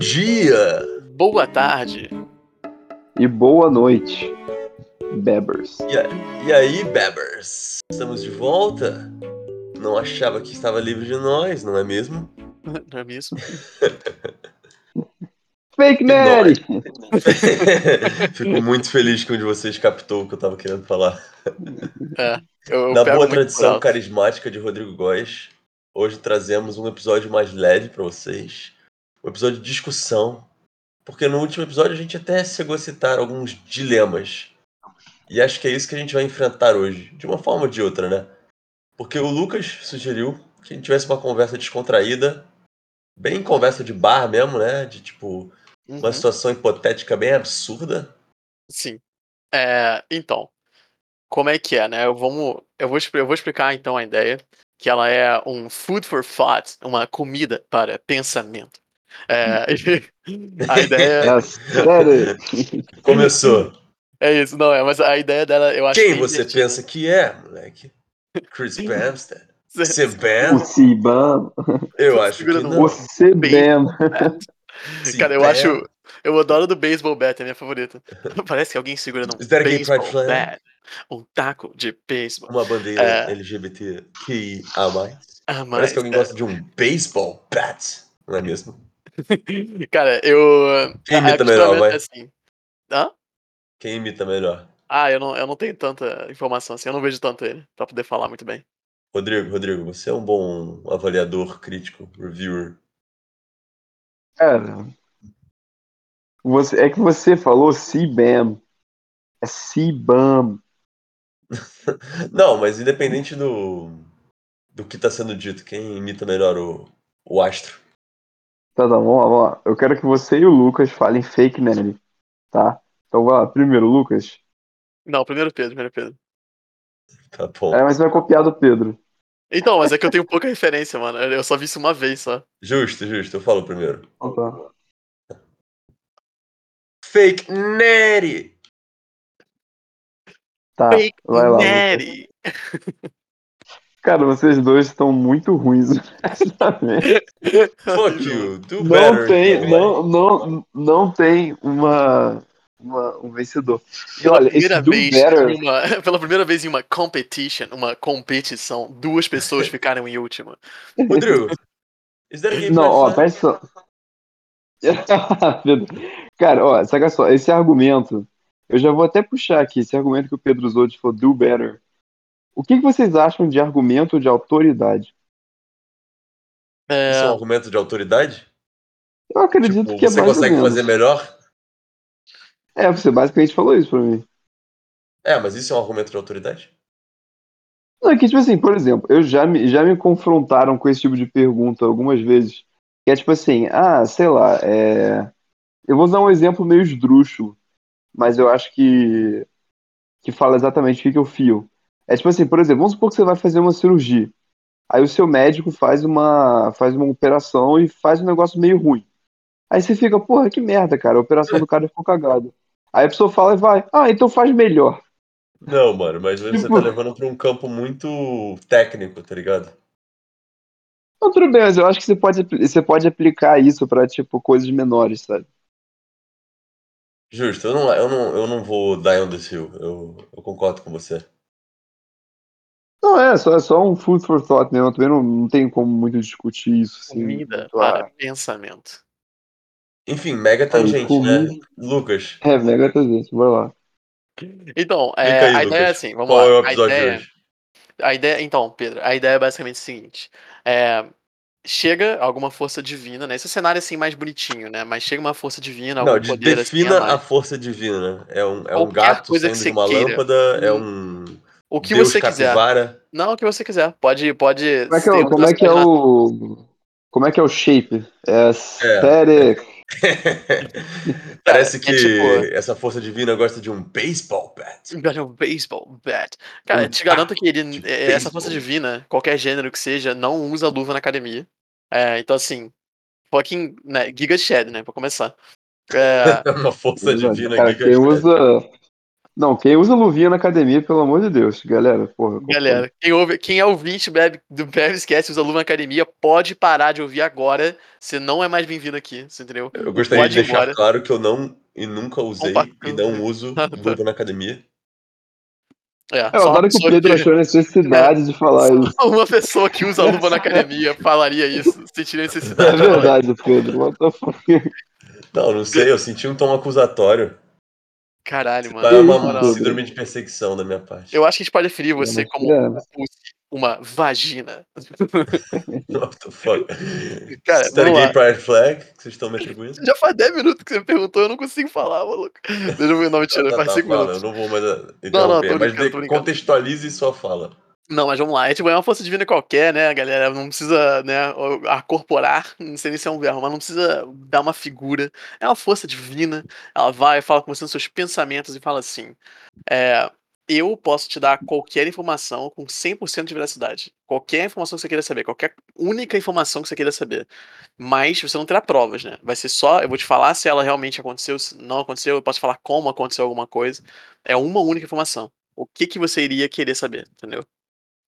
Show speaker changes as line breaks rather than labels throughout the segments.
Bom dia!
Boa tarde.
E boa noite, Bebers.
E, a- e aí, Bebers? Estamos de volta? Não achava que estava livre de nós, não é mesmo?
Não é mesmo?
Fake
Nerd.
Nerd!
Fico muito feliz que um de vocês captou o que eu estava querendo falar.
Eu, eu
Na boa tradição carismática de Rodrigo Góes, hoje trazemos um episódio mais leve para vocês. Um episódio de discussão. Porque no último episódio a gente até chegou a citar alguns dilemas. E acho que é isso que a gente vai enfrentar hoje, de uma forma ou de outra, né? Porque o Lucas sugeriu que a gente tivesse uma conversa descontraída, bem conversa de bar mesmo, né? De tipo, uma
Uhum,
situação hipotética bem absurda.
Sim. É, então, como é que é, né? Eu, vamos, eu, vou, eu vou explicar então a ideia, que ela é um food for thought, uma comida para pensamento. É, a ideia
É?
Começou.
é isso, não é, mas a ideia dela eu acho
Quem
que é
você pensa que é, moleque? Chris Bamstead?
Você-
Sebam?
O Cibam.
Eu acho que
Segura no
não.
O Cebam.
Cara, eu
Sebam?
acho. Eu adoro do baseball bat, é a minha favorita. Parece que alguém um
a gay pride
baseball
flag?
bat. Um taco de beisebol.
Uma bandeira
É.
LGBTQIA+.
Ah,
Parece
mas,
que alguém gosta de um baseball bat, não é mesmo?
Cara, eu.
Quem
a- a
imita melhor, vai?
assim. Hã?
Quem imita melhor?
Ah, eu não, eu não tenho tanta informação assim, eu não vejo tanto ele pra poder falar muito bem.
Rodrigo, Rodrigo, você é um bom avaliador, crítico, reviewer.
Cara, você, é que você falou Cibam. É Cibam.
Não, mas independente do, do que está sendo dito, quem imita melhor o, o astro?
Tá, tá, vamos lá, vamos lá. Eu quero que você e o Lucas falem Fake Nerd, tá? Então vai lá, primeiro, Lucas.
Não, primeiro Pedro, primeiro Pedro.
Tá bom.
É, mas vai copiar do Pedro.
Então, mas é que eu tenho pouca referência, mano. Eu só vi isso uma vez só.
Justo, justo, eu falo primeiro.
Tá.
Fake Neri!
Tá,
Fake
vai lá. Lucas.
Neri.
Cara, vocês dois estão muito ruins. honestamente.
Fuck you, do
Não
better.
tem, não, não, não tem uma, uma- um vencedor. E
Pela
olha,
primeira,
do
vez
better,
em uma, pela primeira vez em uma competition, uma competição, duas pessoas ficaram em última.
Rodrigo, is that a gay
não, ó, presta. Pedro, Cara, ó, saca só, esse argumento, eu já vou até puxar aqui, esse argumento que o Pedro usou de falou do better. O que, que vocês acham de argumento de autoridade?
É,
Isso é um argumento de autoridade?
Eu acredito
Tipo,
que é
você
mais ou
consegue
menos.
fazer melhor?
É, você basicamente falou isso pra mim.
É, mas isso é um argumento de autoridade?
Não, é que, tipo assim, por exemplo, eu já me, já me confrontaram com esse tipo de pergunta algumas vezes. Que é tipo assim, ah, sei lá, é... eu vou usar um exemplo meio esdrúxulo, mas eu acho que, que fala exatamente o que, que eu fio. É tipo assim, por exemplo, vamos supor que você vai fazer uma cirurgia. Aí o seu médico faz uma, faz uma operação e faz um negócio meio ruim. Aí você fica, porra, que merda, cara, a operação do cara ficou cagada. Aí a pessoa fala e vai, ah, então faz melhor.
Não, mano, mas você
Tipo-
tá levando pra um campo muito técnico, tá ligado?
Não, tudo bem, mas eu acho que você pode, você pode aplicar isso pra, tipo, coisas menores, sabe?
Justo, eu não, eu não, eu não vou on this hill, eu, eu concordo com você.
Não, é, só, é só um food for thought mesmo. Eu também não, não tenho como muito discutir isso. Assim,
comida para
a-
pensamento.
Enfim, mega tangente,
comida.
né? Lucas,
É, mega tangente, vai lá.
Então, é,
aí,
a ideia é
Lucas.
assim, vamos
qual
lá.
é o
a
episódio
ideia,
de hoje?
a ideia, então, Pedro, a ideia é basicamente o seguinte: é, chega alguma força divina, né? Esse cenário assim mais bonitinho, né? Mas chega uma força divina, algum
Não, de-
poder assim
defina
a mais.
a força divina. né? É um, é um gato saindo de
você
uma
queira.
lâmpada, é um
O que
deus
você quiser.
capivara.
Não, o que você quiser. Pode, pode.
Como é que é, como é, que é o. Como é que é o shape? É aesthetic.
Parece
é
que
tipo-
essa força divina gosta de um baseball bat.
Um baseball bat. Cara,
Um
te garanto que ele, é, essa força divina, qualquer gênero que seja, não usa luva na academia. É, então, assim, fucking, né, Giga Shed, né, pra começar. É,
É uma força divina
Cara,
aqui que
quem
eu
usa. Não, quem usa luvinha na academia, pelo amor de Deus, galera, porra.
Galera, quem, ouve, quem é ouvinte bebe, do Bebe Esquece usa luva na academia, pode parar de ouvir agora. Você não é mais bem-vindo aqui, você entendeu?
Eu gostaria
Pode
de deixar
embora.
claro que eu não e nunca usei
Opa.
e não uso luva na academia.
É,
Eu
só
adoro que o Pedro achou a necessidade de falar isso.
Uma pessoa que usa luva na academia falaria isso, sentiria
É
necessidade.
verdade, Pedro. What the fuck?
Não, não sei, eu senti um tom acusatório.
Caralho,
Tá
mano.
isso,
uma síndrome de perseguição da minha parte.
Eu acho que a gente pode definir você como uma vagina.
What the fuck?
Cara,
Você tá
vamos
gay
lá.
pride flag que vocês estão me atribuindo?
Já faz 10 minutos que você me perguntou, eu não consigo falar, maluco. Deixa eu ver, não, mentira,
Tá,
faz
tá,
5
fala,
minutos.
Eu não vou mais
não, tô
interromper, mas
brincando,
de-
tô brincando.
contextualize sua fala.
Não, mas vamos lá. É tipo, é uma força divina qualquer, né, galera? Não precisa, né, acorporar, não sei nem se é um verbo, mas não precisa dar uma figura. É uma força divina. Ela vai, fala com você nos seus pensamentos e fala assim: é, Eu posso te dar qualquer informação com 100% de veracidade. Qualquer informação que você queira saber, qualquer única informação que você queira saber. Mas você não terá provas, né? Vai ser só, eu vou te falar se ela realmente aconteceu, se não aconteceu, eu posso falar como aconteceu alguma coisa. É uma única informação. O que, que você iria querer saber, entendeu?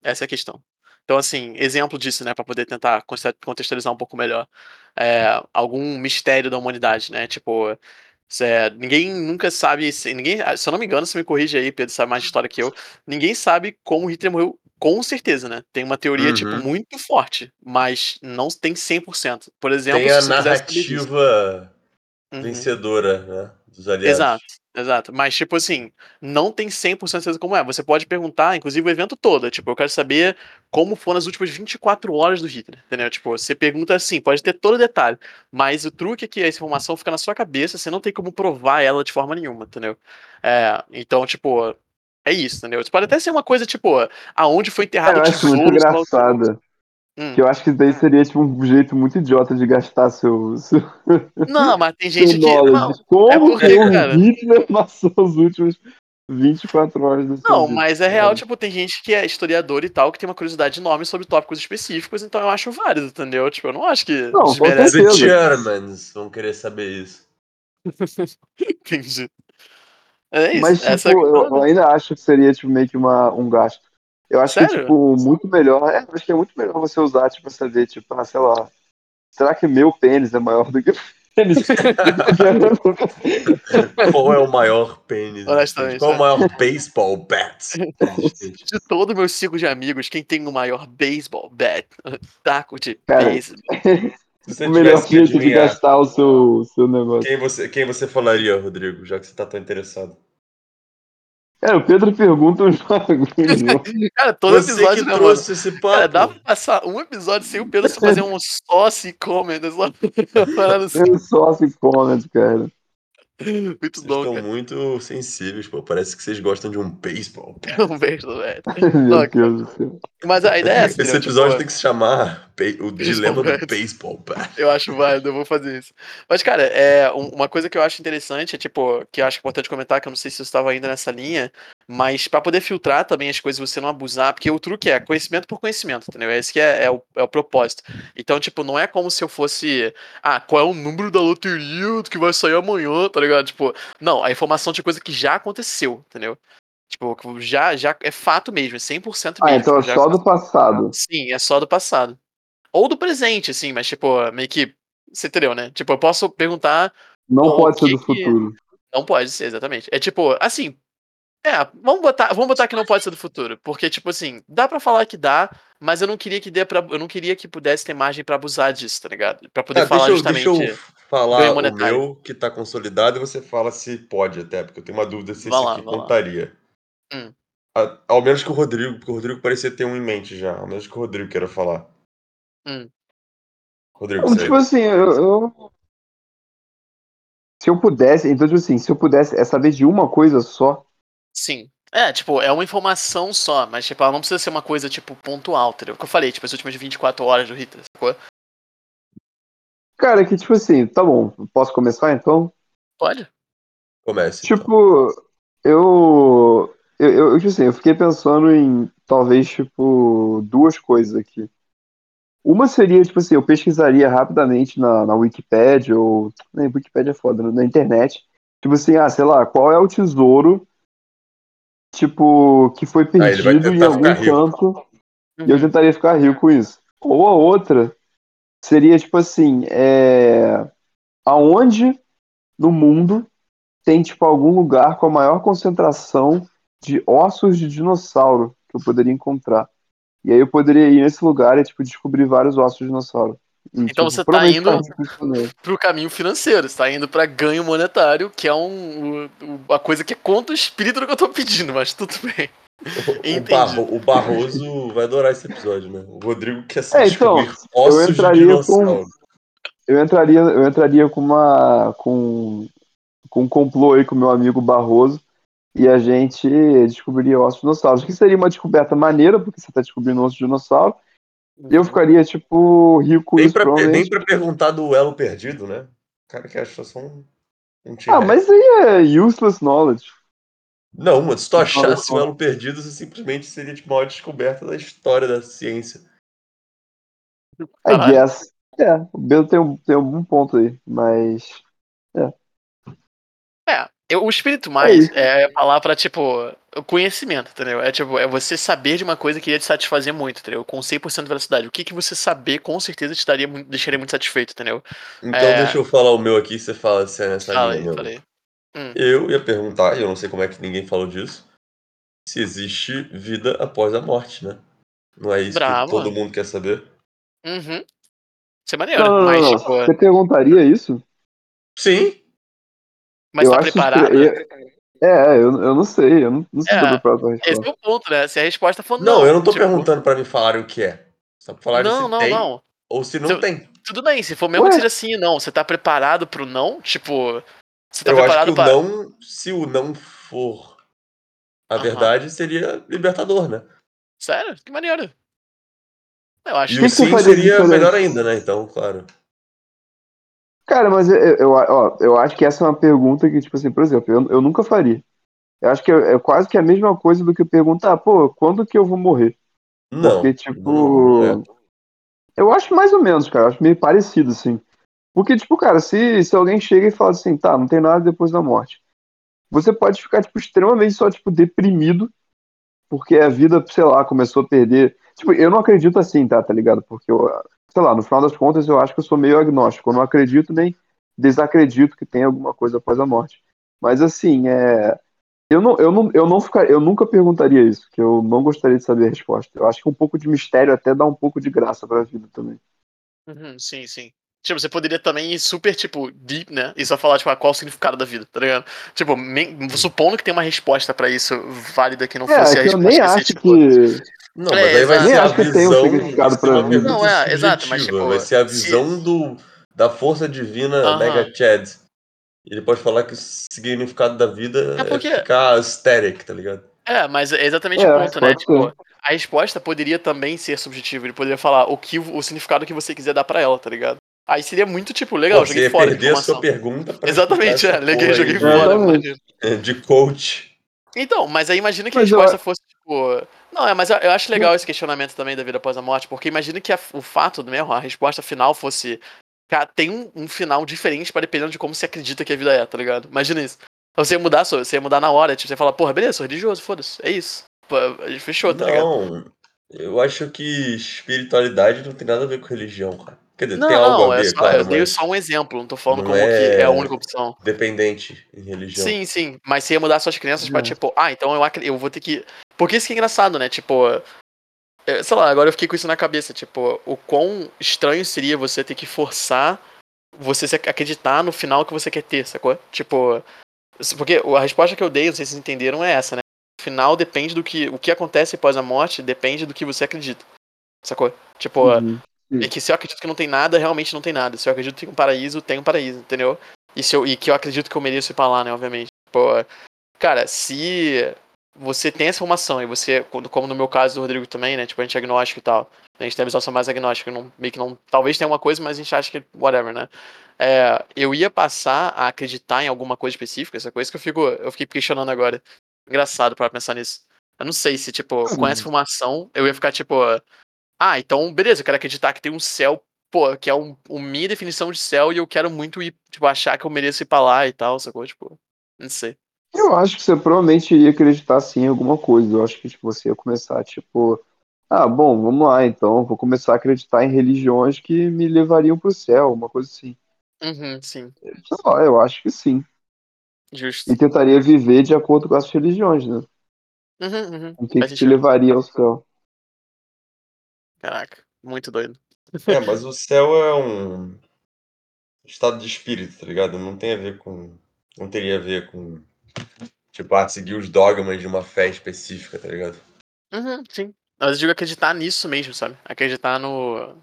Essa é a questão. Então, assim, exemplo disso, né, para poder tentar conte- contextualizar um pouco melhor. É, algum mistério da humanidade, né? Tipo, ninguém nunca sabe, se, ninguém, se eu não me engano, se me corrige aí, Pedro sabe mais de história que eu, ninguém sabe como Hitler morreu com certeza, né? Tem uma teoria, tipo,
Uhum.
muito forte, mas não tem 100%. Por exemplo,
Tem a narrativa
Uhum.
vencedora, né? Dos aliados.
Exato, exato. Mas, tipo assim, não tem 100% certeza como é. Você pode perguntar, inclusive, o evento todo. Tipo, eu quero saber como foram as últimas 24 horas do Hitler, entendeu? Tipo, você pergunta assim, pode ter todo o detalhe. Mas o truque é que essa informação fica na sua cabeça, você não tem como provar ela de forma nenhuma, entendeu? É, então, tipo, é isso, entendeu? Pode até ser uma coisa, tipo, aonde foi enterrado
eu
o
acho muito
tesouro. Hum.
Que eu acho que daí seria tipo um jeito muito idiota de gastar seu, seu,
Não, mas tem gente que. Não,
knowledge. Como
é porque,
que o
cara-
Hitler passou os últimos 24 horas sua
Não,
vida?
mas é real, tipo, tem gente que é historiador e tal, que tem uma curiosidade enorme sobre tópicos específicos, então eu acho válido, entendeu? Tipo, eu não acho que
Não,
desmerece.
The
certeza.
Germans vão querer saber isso.
Entendi. É isso,
Mas, tipo,
é a
eu, eu
né?
ainda acho que seria, tipo, meio que uma, um gasto. Eu acho que,
Sério?
tipo, muito melhor. É, acho que é muito melhor você usar, tipo, pra saber, tipo, ah, sei lá. Será que meu pênis é maior do que o pênis?
Qual é o maior pênis?
Honestamente,
Qual é o maior baseball bat?
De todo meu ciclo de amigos, quem tem o maior baseball bat, taco de
Cara,
você
o melhor
que
jeito de gastar o seu, seu negócio.
quem você, quem você falaria, Rodrigo, já que você tá tão interessado?
É, o Pedro pergunta uns bagulhos.
Cara, todo
você
episódio,
que
né, mano?
trouxe esse papo.
Cara, dá pra passar um episódio sem o Pedro só fazer um sócio comment, só parada assim.
Eu só se comment, cara.
Muito
Vocês
bom,
estão
cara.
muito sensíveis, pô. Parece que vocês gostam de um baseball. bat.
Não vejo, velho.
Meu
Não,
Deus do céu.
Mas a ideia é essa,
Esse
entendeu?
episódio
Tipo,
tem que se chamar O Dilema do Baseball Bat.
Eu acho válido, eu vou fazer isso. Mas, cara, é, um- uma coisa que eu acho interessante, é, tipo, que eu acho importante comentar, que eu não sei se você estava ainda nessa linha, mas pra poder filtrar também as coisas, você não abusar, porque o truque é conhecimento por conhecimento, entendeu? Esse que é, é o, é o propósito. Então, tipo, não é como se eu fosse, ah, qual é o número da loteria que vai sair amanhã, tá ligado? Tipo, não, a informação de coisa que já aconteceu, entendeu? Tipo, que já, já é fato mesmo, é 100% mesmo.
Ah, então é só do passado.
Sim, é só do passado. Ou do presente, assim, mas, tipo, meio que. Você entendeu, né? Tipo, eu posso perguntar.
Não pode ser
que
do
que-
futuro.
Não pode ser, exatamente. É tipo, assim. É, vamos botar, vamos botar que não pode ser do futuro. Porque, tipo assim, dá pra falar que dá, mas eu não queria que dê pra. Eu não queria que pudesse ter margem pra abusar disso, tá ligado? Pra poder
Tá,
falar
deixa, eu,
justamente.
deixa eu falar o meu que tá consolidado e você fala se pode até, porque eu tenho uma dúvida se
Vai lá,
aqui contaria.
Hum.
A- ao menos que o Rodrigo, porque o Rodrigo parecia ter um em mente já. Ao menos que o Rodrigo queira falar.
Hum.
Rodrigo,
Não,
você...
tipo assim, eu, eu- Se eu pudesse, então, tipo assim, se eu pudesse é saber de uma coisa só,
Sim. É, tipo, é uma informação só, mas, tipo, ela não precisa ser uma coisa, tipo, pontual, entendeu? O que eu falei, tipo, as últimas 24 horas do Hitler, sacou?
cara, que tipo assim, tá bom, posso começar então?
Pode?
comece. então.
Tipo, eu, eu, eu, eu, tipo assim, eu fiquei pensando em talvez, tipo, duas coisas aqui. Uma seria, tipo assim, eu pesquisaria rapidamente na, na Wikipédia, ou. Na Wikipédia é foda, né? na internet. Tipo assim, ah, sei lá, qual é o tesouro tipo, que foi
Ah,
perdido em algum
ficar rico.
canto e eu tentaria ficar rico com isso. Ou a outra seria, tipo assim, é... aonde no mundo tem, tipo, algum lugar com a maior concentração de ossos de dinossauro que eu poderia encontrar. E aí eu poderia ir nesse lugar e, tipo, descobrir vários ossos de dinossauro. E,
Então
tipo,
você tá
provavelmente
indo-
com também.
pro caminho financeiro, você tá indo pra ganho monetário, que é um, o- a coisa que é contra o espírito do que eu tô pedindo, mas tudo bem.
O. Barro- o Barroso vai adorar esse episódio, né? O Rodrigo quer se
É, então,
descobrir ossos de
entraria com-
dinossauro.
Eu entraria, eu entraria com uma. com, com um complô aí com o meu amigo Barroso e a gente descobriria ossos de dinossauros. Que seria uma descoberta maneira, porque você tá descobrindo ossos de dinossauro. E eu ficaria, tipo, rico isso,
pra, nem
provavelmente.
pra perguntar do elo perdido, né? O cara que achou só um, um
Ah, mas aí é useless knowledge.
Não, mano, se tu achasse o elo perdido, você simplesmente seria tipo, a maior descoberta da história da ciência.
I guess. É, o Bento tem um, tem um bom ponto aí, mas.
É, eu- o espírito mais
isso.
é falar pra, tipo, conhecimento, entendeu? É tipo, é você saber de uma coisa que ia te satisfazer muito, entendeu? Com 100% de velocidade. O que que você saber com certeza te daria, deixaria muito satisfeito, entendeu?
Então
É.
deixa eu falar o meu aqui, você fala se é nessa
Fala
linha
aí. Hum.
Eu ia perguntar, e eu não sei como é que ninguém falou disso, se existe vida após a morte, né? Não é isso
Bravo.
que todo mundo quer saber?
Uhum. Isso é maneiro,
Não, não,
mas,
não, não.
tipo,
Você perguntaria isso?
Sim,
mas
eu
tá preparado?
estre- É, eu, eu não sei, eu não, não sei
É,
preparado pra
Esse
resposta.
é o ponto, né? Se a resposta for
não,
não.
eu não tô
tipo,
perguntando pra me falarem o que é. Só pra falarem
Não,
se
não,
tem
não.
ou se não
Se
tem.
Tudo bem, se for mesmo
Ué?
que seja sim e não, você tá preparado pro não? Tipo, você tá
eu acho que
preparado
o
pra.
não, se o não for a verdade, seria libertador, né?
Sério? Que maneiro. Eu acho
E
que
o
que
sim seria
diferente?
melhor ainda, né? Então, claro.
Cara, mas eu, eu, ó, eu acho que essa é uma pergunta que, tipo assim, por exemplo, eu, eu nunca faria. Eu acho que é, é quase que a mesma coisa do que perguntar, pô, quando que eu vou morrer?
Não.
Porque, tipo.
não, é.
Eu acho mais ou menos, cara. Eu acho meio parecido, assim. Porque, tipo, cara, se, se alguém chega e fala assim, tá, não tem nada depois da morte. Você pode ficar, tipo, extremamente só, tipo, deprimido. Porque a vida, sei lá, começou a perder. Tipo, eu não acredito assim, tá, tá ligado? Porque eu, sei lá, no final das contas, eu acho que eu sou meio agnóstico. Eu não acredito nem desacredito que tem alguma coisa após a morte. Mas assim, é. Eu não, eu não, eu não ficar, eu nunca perguntaria isso, que eu não gostaria de saber a resposta. Eu acho que um pouco de mistério até dá um pouco de graça pra vida também.
Uhum, sim, sim. Tipo, você poderia também ir super, tipo, deep, né? E só falar, tipo, ah, qual o significado da vida, tá ligado? Tipo, men- supondo que tem uma resposta pra isso válida que não
É,
fosse a
que eu
resposta
nem
que você,
acho que.
Não,
É,
mas aí vai
exato.
ser a
tem um
visão.
significado pra
Não, é, exato, mas, tipo,
vai ser a
se-
visão do, da força divina
Aham.
Mega Chad. Ele pode falar que o significado da vida
É
é,
porque-
ficar aesthetic, tá ligado?
É, mas é exatamente
É,
o ponto, né? Tipo, a resposta poderia também ser subjetiva. Ele poderia falar o que o significado que você quiser dar pra ela, tá ligado? Aí seria muito, tipo, legal,
Pô, você
joguei
ia
fora
perder a sua pergunta pra
Exatamente, é,
porra
joguei
aí
fora.
De, coach.
Então, mas aí imagina que
Mas
a
eu
resposta
a-
fosse, tipo. Não, é, mas eu, eu acho legal esse questionamento também da vida após a morte, porque imagina que a- o fato mesmo, a resposta final fosse. Cara, tem um, um final diferente para dependendo de como você acredita que a vida é, tá ligado? Imagina isso. Você ia mudar, você ia mudar na hora, tipo, você ia falar, porra, beleza, sou religioso, foda-se, é isso. Pô, fechou, tá ligado?
Não, eu acho que espiritualidade não tem nada a ver com religião, cara. Quer dizer,
Não,
tem algo
não,
a
é
ver,
só,
claro,
eu dei só um exemplo, não tô falando
não
como que
é-
é a única opção.
dependente em religião.
Sim, sim, mas você ia mudar suas crenças pra
É.
tipo, ah, então eu, eu vou ter que. Porque isso que é engraçado, né? Tipo, é, sei lá, agora eu fiquei com isso na cabeça, tipo, o quão estranho seria você ter que forçar você se acreditar no final que você quer ter, sacou? Tipo, porque a resposta que eu dei, não sei se vocês entenderam, é essa, né? O final depende do que. O que acontece após a morte depende do que você acredita. Sacou? Tipo,
Uhum.
é que se eu acredito que não tem nada, realmente não tem nada. Se eu acredito que tem um paraíso, tem um paraíso, entendeu? E, se eu, e que eu acredito que eu mereço ir pra lá, né, obviamente. Pô, cara, se você tem essa informação e você, como no meu caso do Rodrigo também, né, tipo, a gente é agnóstico e tal. A gente tem a visão mais agnóstica, não, meio que não, talvez tenha uma coisa, mas a gente acha que whatever, né? É, eu ia passar a acreditar em alguma coisa específica, essa coisa que eu fico, eu fiquei questionando agora. Engraçado para pensar nisso. Eu não sei se, tipo, com essa informação, eu ia ficar, tipo, ah, então, beleza, eu quero acreditar que tem um céu, pô, que é um, um minha definição de céu e eu quero muito ir, tipo, achar que eu mereço ir pra lá e tal, sacou? Tipo, não sei.
Eu acho que você provavelmente iria acreditar sim em alguma coisa. Eu acho que tipo, você ia começar, tipo, ah, bom, vamos lá, então, vou começar a acreditar em religiões que me levariam pro céu, uma coisa assim.
Uhum, sim,
Sei lá, eu acho que sim.
justo.
E tentaria viver de acordo com as religiões, né?
Uhum, uhum.
O que, que te levaria ao céu.
Caraca, muito doido.
É, mas o céu é um estado de espírito, tá ligado? Não tem a ver com. Não teria a ver com. Tipo, ah, seguir os dogmas de uma fé específica, tá ligado?
Uhum, sim. Mas eu digo acreditar nisso mesmo, sabe? Acreditar no.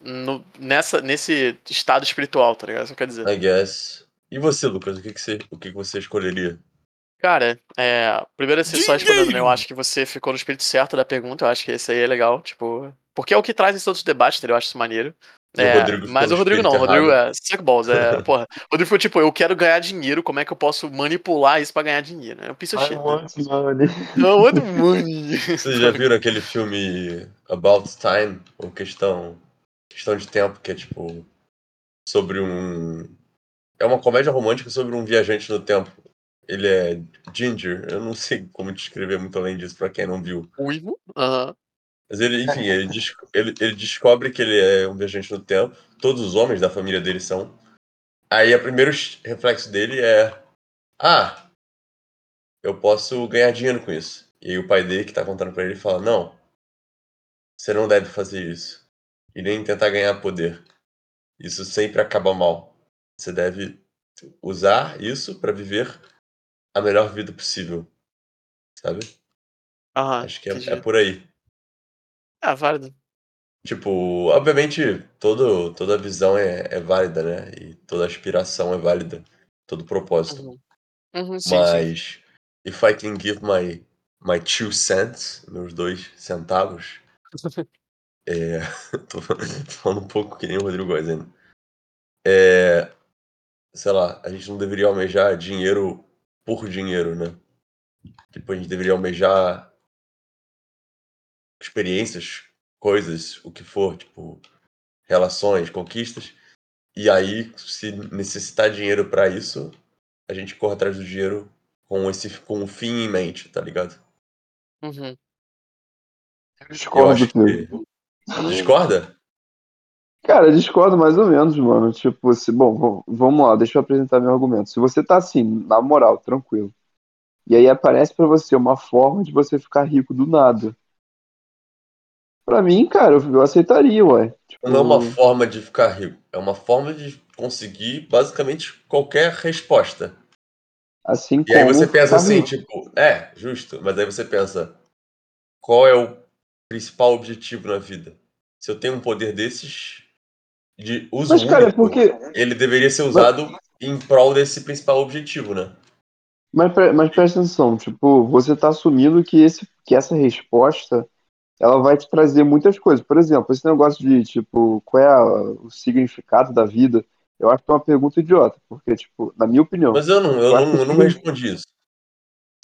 no nessa, nesse estado espiritual, tá ligado? Isso quer dizer.
I guess. E você, Lucas, o que, que, você, o que, que você escolheria?
Cara, é. Primeiro assim, só respondendo, né? Eu acho que você ficou no espírito certo da pergunta. Eu acho que esse aí é legal. Tipo. Porque é o que traz esses outros debates, entendeu? Eu acho isso maneiro.
O
É,
Rodrigo
mas o Rodrigo não, o Rodrigo é suck balls, é, porra. O Rodrigo foi tipo, eu quero ganhar dinheiro, como é que eu posso manipular isso pra ganhar dinheiro? É um piece of
I
shit. né?
want money.
Não, what money?
Vocês já viram aquele filme About Time? Ou questão, questão de tempo, que é tipo. Sobre um. É uma comédia romântica sobre um viajante no tempo. Ele é Ginger. Eu não sei como descrever muito além disso pra quem não viu.
Uivo? Aham.
Mas ele, enfim, ele, des- ele, ele descobre que ele é um viajante no tempo. Todos os homens da família dele são. Aí o primeiro reflexo dele é: Ah, eu posso ganhar dinheiro com isso. E aí o pai dele, que tá contando pra ele, fala: Não, você não deve fazer isso. E nem tentar ganhar poder. Isso sempre acaba mal. Você deve usar isso pra viver a melhor vida possível. Sabe?
Aham.
Acho que é, é por aí.
Ah, válido.
Tipo, obviamente, todo, toda visão é, é válida, né? E toda aspiração é válida. Todo propósito.
Uhum. Uhum, sim, sim.
Mas, if I can give my, my two cents, meus dois centavos, é, tô, tô falando um pouco que nem o Rodrigo Góes ainda. É, sei lá, a gente não deveria almejar dinheiro por dinheiro, né? Tipo, a gente deveria almejar experiências, coisas, o que for, tipo, relações, conquistas. E aí, se necessitar dinheiro pra isso, a gente corre atrás do dinheiro com esse com o fim em mente, tá ligado?
Uhum.
Eu
Eu
discordo,
acho que
Pedro.
discorda?
Cara, eu discordo mais ou menos, mano. Tipo, se, bom, vamos lá, deixa eu apresentar meu argumento. Se você tá assim, na moral, tranquilo, e aí aparece pra você uma forma de você ficar rico do nada. Pra mim, cara, eu, aceitaria, ué.
Não é uma
Tipo,
forma de ficar rico, é uma forma de conseguir basicamente qualquer resposta.
assim
E aí você pensa assim,
rico.
tipo, é, justo, mas aí você pensa, qual é o principal objetivo na vida? Se eu tenho um poder desses de uso
Mas, cara, é
único,
porque.
ele deveria ser usado em prol desse principal objetivo, né?
Mas, mas presta atenção, tipo, você tá assumindo que, esse, que essa resposta ela vai te trazer muitas coisas. Por exemplo, esse negócio de, tipo, qual é a- o significado da vida, eu acho que é uma pergunta idiota, porque, tipo, na minha opinião,
Mas eu não, eu não, eu não respondi isso.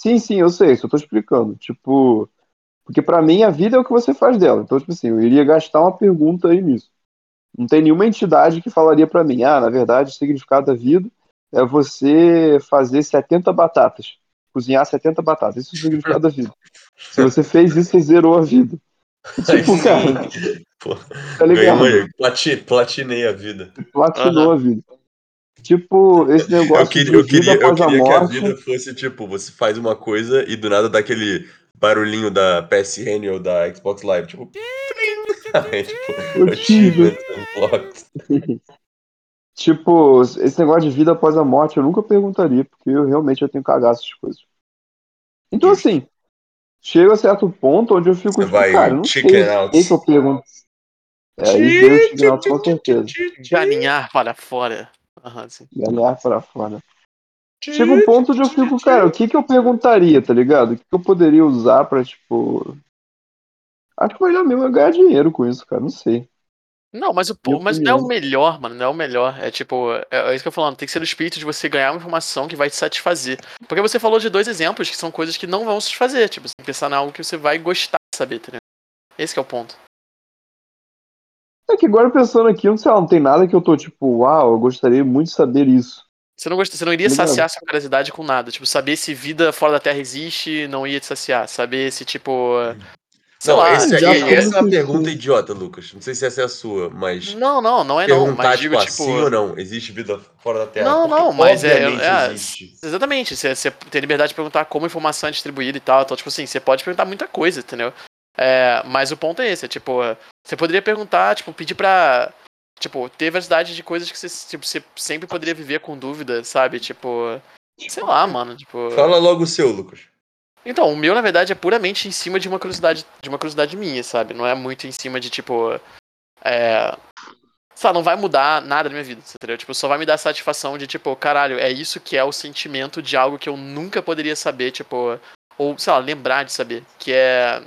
Sim, sim, eu sei, só tô explicando. Tipo, porque pra mim a vida é o que você faz dela. Então, tipo assim, eu iria gastar uma pergunta aí nisso. Não tem nenhuma entidade que falaria pra mim, ah, na verdade, o significado da vida é você fazer 70 batatas, cozinhar 70 batatas. Isso é o significado da vida. Se você fez isso, você zerou a vida.
Aí
Tipo,
sim,
cara,
pô,
tá ligado?
plati- platinei a vida.
Platinou a vida. Tipo, esse
Eu
negócio
queria, eu queria, eu
após a
queria que a vida fosse tipo, você faz uma coisa e do nada dá aquele barulhinho da PSN ou da Xbox Live, tipo, aí, tipo,
achievement
unlocked.
Tipo, esse negócio de vida após a morte eu nunca perguntaria, porque eu realmente eu tenho cagaço de coisas. Então, assim, chega a certo ponto onde eu fico,
Você
tipo, cara, eu
vai
não sei
out.
que eu pergunto. É, aí veio o Chicken Out com certeza.
Galinhar para fora.
Ganhar pra fora. Chega um ponto onde eu fico, cara, o que que eu perguntaria, tá ligado? O que que eu poderia usar pra, tipo. Acho que o melhor mesmo é ganhar dinheiro com isso, cara, não sei.
Não, mas, o,
Minha
mas não é o melhor, mano. Não é o melhor. É tipo, é, é isso que eu tô falando. Tem que ser do espírito de você ganhar uma informação que vai te satisfazer. Porque você falou de dois exemplos que são coisas que não vão satisfazer. Tipo, você tem que pensar em algo que você vai gostar de saber, tá ligado? Esse que é o ponto.
É que agora pensando aqui, não sei lá, não tem nada que eu tô tipo, uau, eu gostaria muito de saber isso.
Você não, gosta, você não iria
Legal.
saciar sua curiosidade com nada. Tipo, saber se vida fora da Terra existe não ia te saciar. Saber se, tipo. Sei
não,
lá.
esse,
já
essa é uma pergunta idiota, Lucas. Não sei se essa é a sua, mas
Não, não, não é não.
perguntar,
Mas digo,
tipo,
tipo.
assim ou não, existe vida fora da Terra?
Não,
Porque,
não, mas é- é-
existe.
Exatamente, você, você tem liberdade de perguntar como a informação é distribuída e tal. Então, tipo assim, você pode perguntar muita coisa, entendeu? É, mas o ponto é esse, é, tipo, você poderia perguntar, tipo, pedir pra. Tipo, ter diversidade de coisas que você, tipo, você sempre poderia viver com dúvida, sabe? Tipo. Sei lá, mano. Tipo.
Fala logo o seu, Lucas.
Então, o meu, na verdade, é puramente em cima de uma curiosidade, de uma curiosidade minha, sabe? Não é muito em cima de, tipo. É. Sei lá, não vai mudar nada na minha vida, entendeu? Tipo, só vai me dar satisfação de, tipo, caralho, é isso que é o sentimento de algo que eu nunca poderia saber, tipo. Ou, sei lá, lembrar de saber. Que é.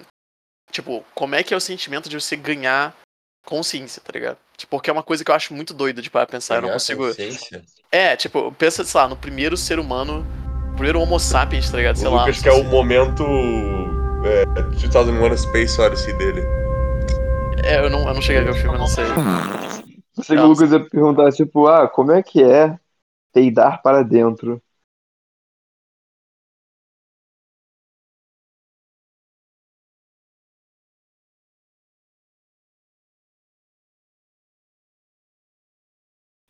Tipo, como é que é o sentimento de você ganhar consciência, tá ligado? Tipo, porque é uma coisa que eu acho muito doida de parar pra pensar. eu não
Ganhar
consigo.
consciência.
É, tipo, pensa, sei lá, no primeiro ser humano. Primeiro Homo sapiens, tá ligado? Sei
o
lá.
Lucas quer
sei
o momento é, 2001 Space Odyssey dele.
É, eu não, eu não cheguei a ver o filme, eu não sei.
Pensei que o Lucas ia perguntar, tipo, ah, como é que é peidar para dentro?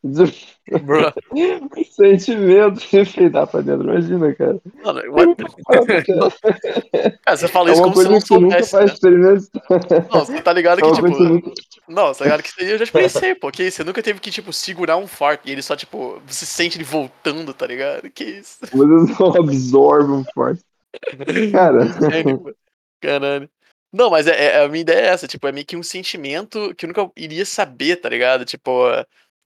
sentimento de peidar para dentro, imagina, cara.
mano, what Cara, você fala
É
isso como se não
nunca
soubesse,
vai
né? Não, você tá ligado
É
que, tipo...
nunca...
Não, tá ligado que eu já experienciei, pô. Que isso? Você nunca teve que, tipo, segurar um fart e ele só, tipo... Você sente ele voltando, tá ligado? Que isso?
Você só absorve um forte. Cara.
Caralho. Não, mas é, é- a minha ideia é essa, tipo, é meio que um sentimento que eu nunca iria saber, tá ligado? Tipo,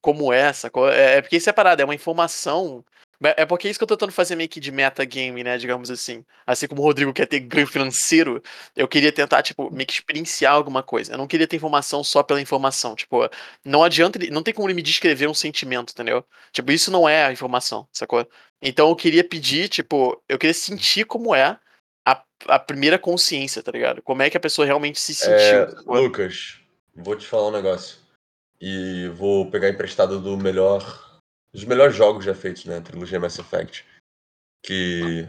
como essa. co- É, é porque isso é parada, é uma informação. É é porque é isso que eu tô tentando fazer meio que de metagame, né? Digamos assim. Assim como o Rodrigo quer ter ganho financeiro, eu queria tentar, tipo, meio que experienciar alguma coisa. Eu não queria ter informação só pela informação. Tipo, não adianta. ele- Não tem como ele me descrever um sentimento, entendeu? Tipo, isso não é a informação, sacou? Então eu queria pedir, tipo, eu queria sentir como é a, a primeira consciência, tá ligado? Como é que a pessoa realmente se sentiu.
É? Lucas, vou te falar um negócio. E vou pegar emprestado do melhor. Dos melhores jogos já feitos, né? Trilogia Mass Effect. Que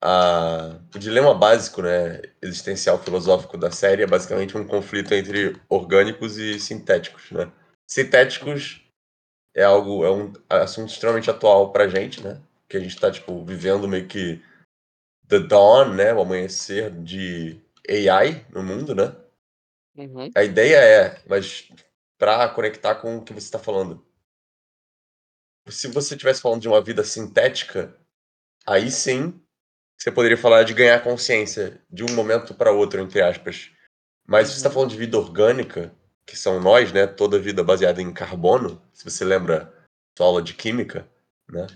a, o dilema básico, né? Existencial filosófico da série é basicamente um conflito entre orgânicos e sintéticos, né? Sintéticos é algo, é um assunto extremamente atual pra gente, né? Que a gente tá, tipo, vivendo meio que the dawn, né? O amanhecer de AI no mundo, né?
Uhum.
A ideia é, mas para conectar com o que você está falando. Se você estivesse falando de uma vida sintética, aí sim você poderia falar de ganhar consciência de um momento para outro, entre aspas. Mas se você está
Uhum.
falando de vida orgânica, que são nós, né? Toda vida baseada em carbono, se você lembra sua aula de química, né?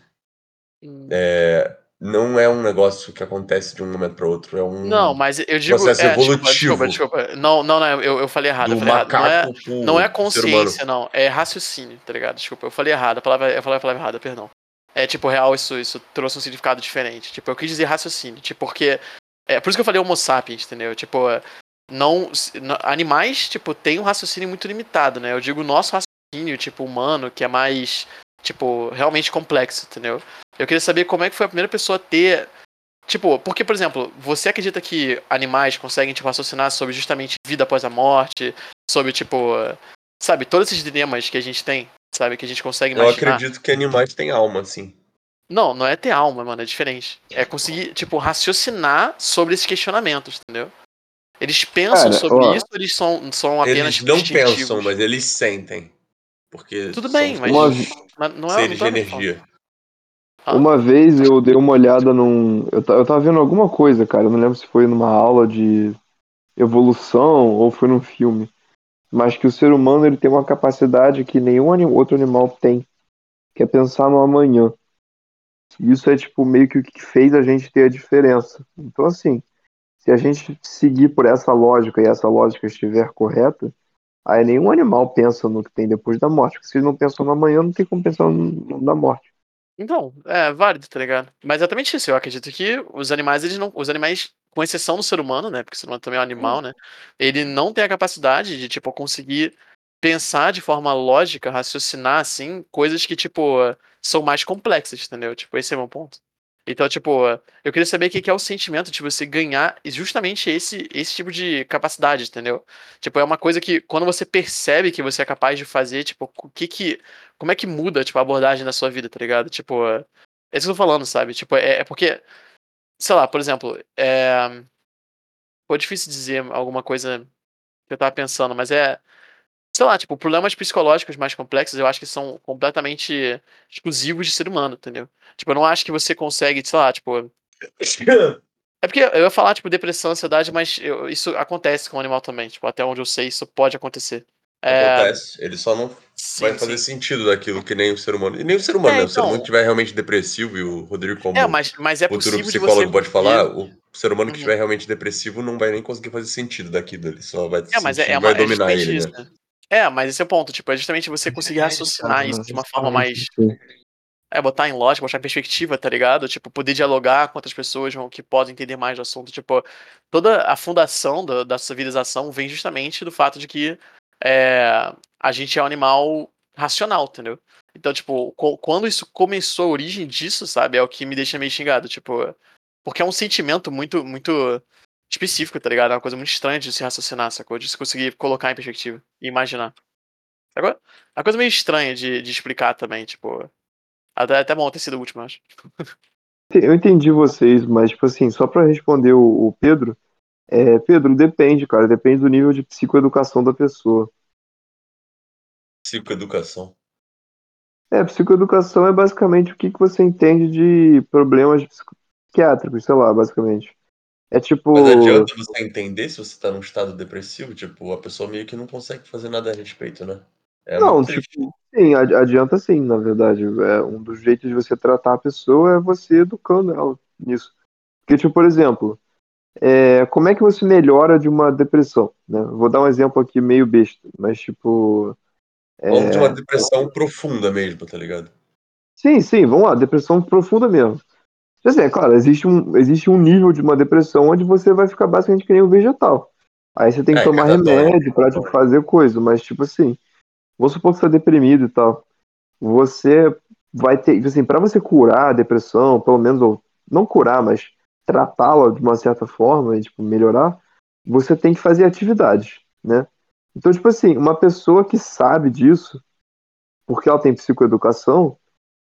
É, não é um negócio que acontece de um momento para outro, é um
Não, mas eu digo.
processo
é,
evolutivo.
Desculpa, desculpa. Não, não, não, eu, eu falei errado.
do
Eu falei errado. Não é, não é consciência, não. É raciocínio, tá ligado? Desculpa, eu falei errado. A palavra, eu falei a palavra errada, perdão. É tipo, real, isso, isso trouxe um significado diferente. Tipo, eu quis dizer raciocínio. Tipo, porque. É por isso que eu falei Homo sapiens, entendeu? Tipo, não. Animais, tipo, tem um raciocínio muito limitado, né? Eu digo o nosso raciocínio, tipo, humano, que é mais. Tipo, realmente complexo, entendeu? Eu queria saber como é que foi a primeira pessoa a ter. Tipo, porque, por exemplo, você acredita que animais conseguem, tipo, raciocinar sobre justamente vida após a morte, sobre, tipo, sabe, todos esses dilemas que a gente tem, sabe, que a gente consegue
Eu
imaginar.
acredito que animais têm alma, sim.
Não, não é ter alma, mano, é diferente. É conseguir, tipo, raciocinar sobre esses questionamentos, entendeu? Eles pensam
Cara,
sobre
ó,
isso eles são, são apenas
Eles não pensam, mas eles sentem. Porque
Tudo
são
bem, mas,
Uma,
mas não é
seres de
não é
energia.
Ah.
uma vez eu dei uma olhada num. Eu, eu tava vendo alguma coisa, cara. Eu não lembro se foi numa aula de evolução ou foi num filme. Mas que o ser humano ele tem uma capacidade que nenhum anim- outro animal tem, que é pensar no amanhã. Isso é tipo meio que o que fez a gente ter a diferença. Então assim, se a gente seguir por essa lógica e essa lógica estiver correta, aí nenhum animal pensa no que tem depois da morte. Porque se eles não pensam no amanhã, não tem como pensar no, na morte.
Então, é válido, tá ligado? Mas é exatamente isso. Eu acredito que os animais, eles não. Os animais, com exceção do ser humano, né? Porque o ser humano também é um animal, né? Ele não tem a capacidade de, tipo, conseguir pensar de forma lógica, raciocinar, assim, coisas que, tipo, são mais complexas, entendeu? Tipo, esse é o meu ponto. Então, tipo, eu queria saber o que é o sentimento de você ganhar justamente esse, esse tipo de capacidade, entendeu? Tipo, é uma coisa que quando você percebe que você é capaz de fazer, tipo, o que que. Como é que muda, tipo, a abordagem da sua vida, tá ligado? Tipo, é isso que eu tô falando, sabe? Tipo, é, é porque. Sei lá, por exemplo, é. Pô, é difícil dizer alguma coisa que eu tava pensando, mas é sei lá, tipo, problemas psicológicos mais complexos eu acho que são completamente exclusivos de ser humano, entendeu? Tipo, eu não acho que você consegue, sei lá, tipo. É porque eu ia falar, tipo, depressão, ansiedade, mas eu, isso acontece com o animal também. Tipo, até onde eu sei, isso pode acontecer.
É... Acontece. Ele só não sim, vai fazer sim. sentido daquilo que nem o ser humano. E nem o ser humano, é, né? O ser humano então estiver realmente depressivo, e o Rodrigo, como
é, mas, mas é
futuro psicólogo pode falar, o ser humano que estiver uhum. realmente depressivo não vai nem conseguir fazer sentido daquilo. Ele só vai, é, mas é, é uma, vai dominar ele, isso, né?
É, mas esse é o ponto, tipo, é justamente você conseguir raciocinar isso de uma forma mais. É, botar em lógica, botar em perspectiva, tá ligado? Tipo, poder dialogar com outras pessoas que podem entender mais do assunto. Tipo, toda a fundação da, da civilização vem justamente do fato de que é, a gente é um animal racional, entendeu? Então, tipo, quando isso começou, a origem disso, sabe, é o que me deixa meio xingado, tipo, porque é um sentimento muito, muito específico, tá ligado? É uma coisa muito estranha de se raciocinar, sacou? De se conseguir colocar em perspectiva e imaginar. Agora, é uma coisa meio estranha de, de explicar também, tipo. Até, até bom ter sido o último, acho.
Eu entendi vocês, mas, tipo assim, só para responder o, o Pedro, é, Pedro, depende, cara, depende do nível de psicoeducação da pessoa.
Psicoeducação.
É, psicoeducação é basicamente o que, que você entende de problemas psiquiátricos, sei lá, basicamente. É tipo.
Mas adianta você entender se você tá num estado depressivo? Tipo, a pessoa meio que não consegue fazer nada a respeito, né?
É não, tipo, sim, adianta sim, na verdade. É, um dos jeitos de você tratar a pessoa é você educando ela nisso. Porque, tipo, por exemplo, é, como é que você melhora de uma depressão? Né? Vou dar um exemplo aqui meio besta, mas tipo.
É... Ou de uma depressão profunda mesmo, tá ligado?
Sim, sim, vamos lá, depressão profunda mesmo. Assim, é claro, existe um, existe um nível de uma depressão onde você vai ficar basicamente que nem um vegetal. Aí você tem que é, tomar remédio pra tipo, fazer coisa, mas tipo assim, vamos supor que você tá deprimido e tal. Você vai ter, tipo assim, para você curar a depressão, pelo menos, ou não curar, mas tratá-la de uma certa forma e tipo, melhorar, você tem que fazer atividades, né? Então, tipo assim, uma pessoa que sabe disso, porque ela tem psicoeducação,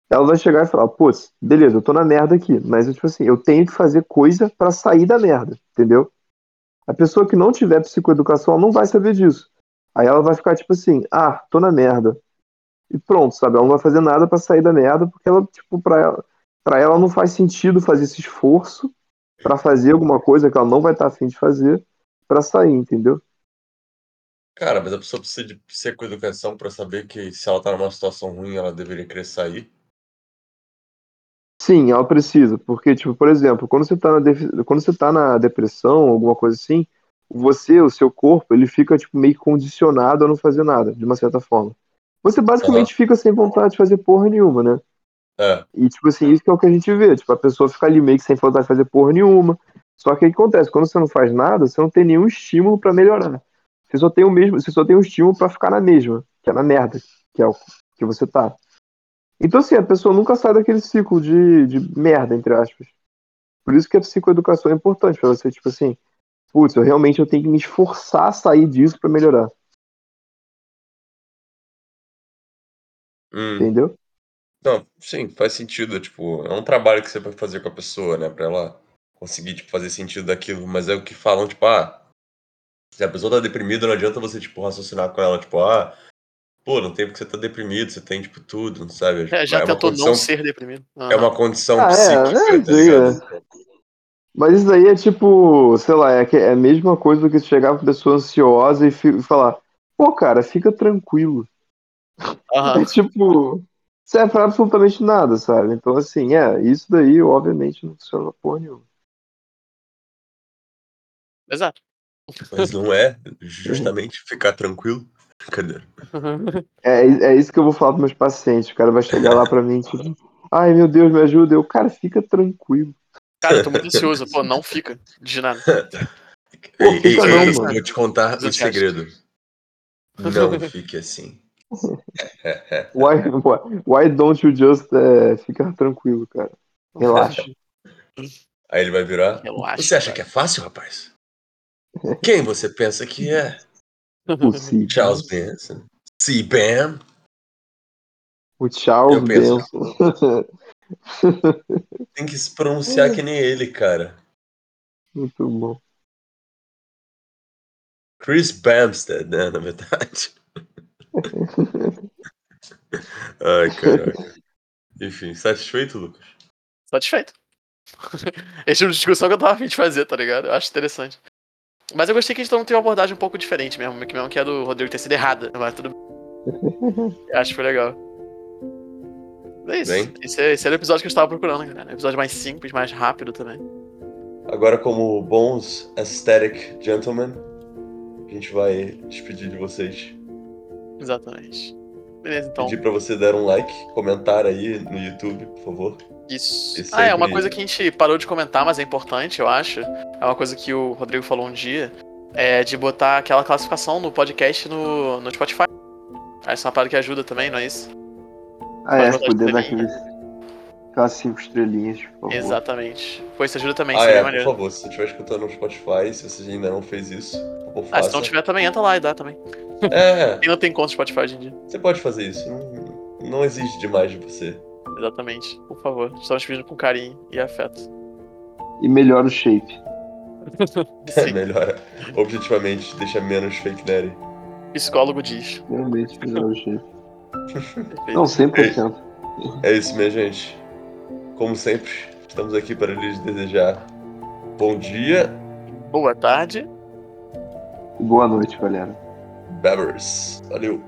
ela vai chegar e falar, putz, beleza, eu tô na merda aqui, mas tipo assim, eu tenho que fazer coisa para sair da merda, entendeu? A pessoa que não tiver psicoeducação não vai saber disso. Aí ela vai ficar tipo assim, ah, tô na merda. E pronto, sabe? Ela não vai fazer nada para sair da merda, porque ela, tipo, pra ela, pra ela não faz sentido fazer esse esforço para fazer alguma coisa que ela não vai estar tá afim de fazer para sair, entendeu?
Cara, mas a pessoa precisa de psicoeducação para saber que se ela tá numa situação ruim, ela deveria querer sair.
Sim, ela precisa, porque, tipo, por exemplo, quando você tá na, quando você tá na depressão, alguma coisa assim, você, o seu corpo, ele fica, tipo, meio condicionado a não fazer nada, de uma certa forma. Você basicamente uhum. fica sem vontade de fazer porra nenhuma, né?
É.
E, tipo assim, isso que é o que a gente vê, tipo, a pessoa fica ali meio que sem vontade de fazer porra nenhuma. Só que o que acontece? Quando você não faz nada, você não tem nenhum estímulo para melhorar. Você só tem o mesmo, você só tem um estímulo para ficar na mesma, que é na merda, que é o que você tá. Então, assim, a pessoa nunca sai daquele ciclo de, de merda, entre aspas. Por isso que a psicoeducação é importante, pra você, tipo assim, putz, eu realmente eu tenho que me esforçar a sair disso para melhorar.
Hum.
Entendeu?
Não, sim, faz sentido. Tipo, é um trabalho que você vai fazer com a pessoa, né? Pra ela conseguir, tipo, fazer sentido daquilo. Mas é o que falam, tipo, ah, se a pessoa tá deprimida, não adianta você, tipo, raciocinar com ela, tipo, ah, Pô, não tem porque você tá deprimido, você tem, tipo, tudo, não sabe?
É, já
é
tentou condição, não ser deprimido.
Uhum. É uma condição ah, psíquica, é, é, tá?
Mas isso aí é tipo, sei lá, é, é a mesma coisa do que chegar com pessoa ansiosa e, falar, pô, cara, fica tranquilo. Uhum. É tipo, serve pra absolutamente nada, sabe? Então, assim, é, isso daí, obviamente, não funciona porra nenhuma.
Exato.
Mas não é justamente ficar tranquilo? Cadê?
É, é isso que eu vou falar pros meus pacientes. O cara vai chegar lá pra mim, tipo, ai meu Deus, me ajuda. Eu, cara, fica tranquilo.
Cara, eu tô muito ansioso. Pô, não fica de nada.
Pô, fica
ei,
não,
mano. Vou te contar o um segredo. Não fique assim.
Why, why, why don't you just é, ficar tranquilo, cara? Relaxa.
Aí ele vai virar.
Relaxa,
Você acha
cara.
que é fácil, rapaz? Quem você pensa que é?
Possível.
Charles Benson. See, Bam.
O Charles
Eu penso.
Benson.
Tem que se pronunciar que nem ele, cara.
Muito bom.
Chris Bamstead, né? Na verdade. Ai, caraca. Enfim, satisfeito, Lucas?
Satisfeito. Esse tipo de discussão que eu tava afim de fazer, tá ligado? Eu acho interessante. Mas eu gostei que a gente não tem uma abordagem um pouco diferente mesmo, que mesmo que a do Rodrigo ter sido errada, mas tudo bem. Acho que foi legal. É isso.
Bem.
Esse, é- esse era o episódio que eu estava procurando, cara. Um episódio mais simples, mais rápido também.
Agora, como bons aesthetic gentlemen, a gente vai despedir de vocês.
Exatamente. Beleza, então.
Pedir pra você dar um like, comentar aí no YouTube, por favor.
Isso.
Isso
Ah, é uma coisa que a gente parou de comentar, mas é importante, eu acho. É uma coisa que o Rodrigo falou um dia. É de botar aquela classificação no podcast no, no Spotify. Essa é uma parada que ajuda também, não é isso?
Ah, é,
Pode botar
poder dar aqueles, aquelas cinco estrelinhas, por favor.
Exatamente. Pô, isso ajuda também,
ah,
seria
é, por
maneiro.
favor, se você estiver escutando no Spotify, se você ainda não fez isso, por favor,
Ah, se
faça.
não tiver também, entra lá e dá também.
É,
Quem não tem conta no Spotify hoje em dia.
você pode fazer isso. Não, não exige demais de você.
Exatamente. Por favor. Estamos pedindo com carinho e afeto.
E melhora o shape.
Sim,
Melhora. Objetivamente, deixa menos fake daddy.
psicólogo diz.
Realmente melhora o shape. Não, 100%.
É isso, minha gente. Como sempre, estamos aqui para lhes desejar bom dia,
Boa tarde.
Boa noite, galera.
Bevers. Valeu.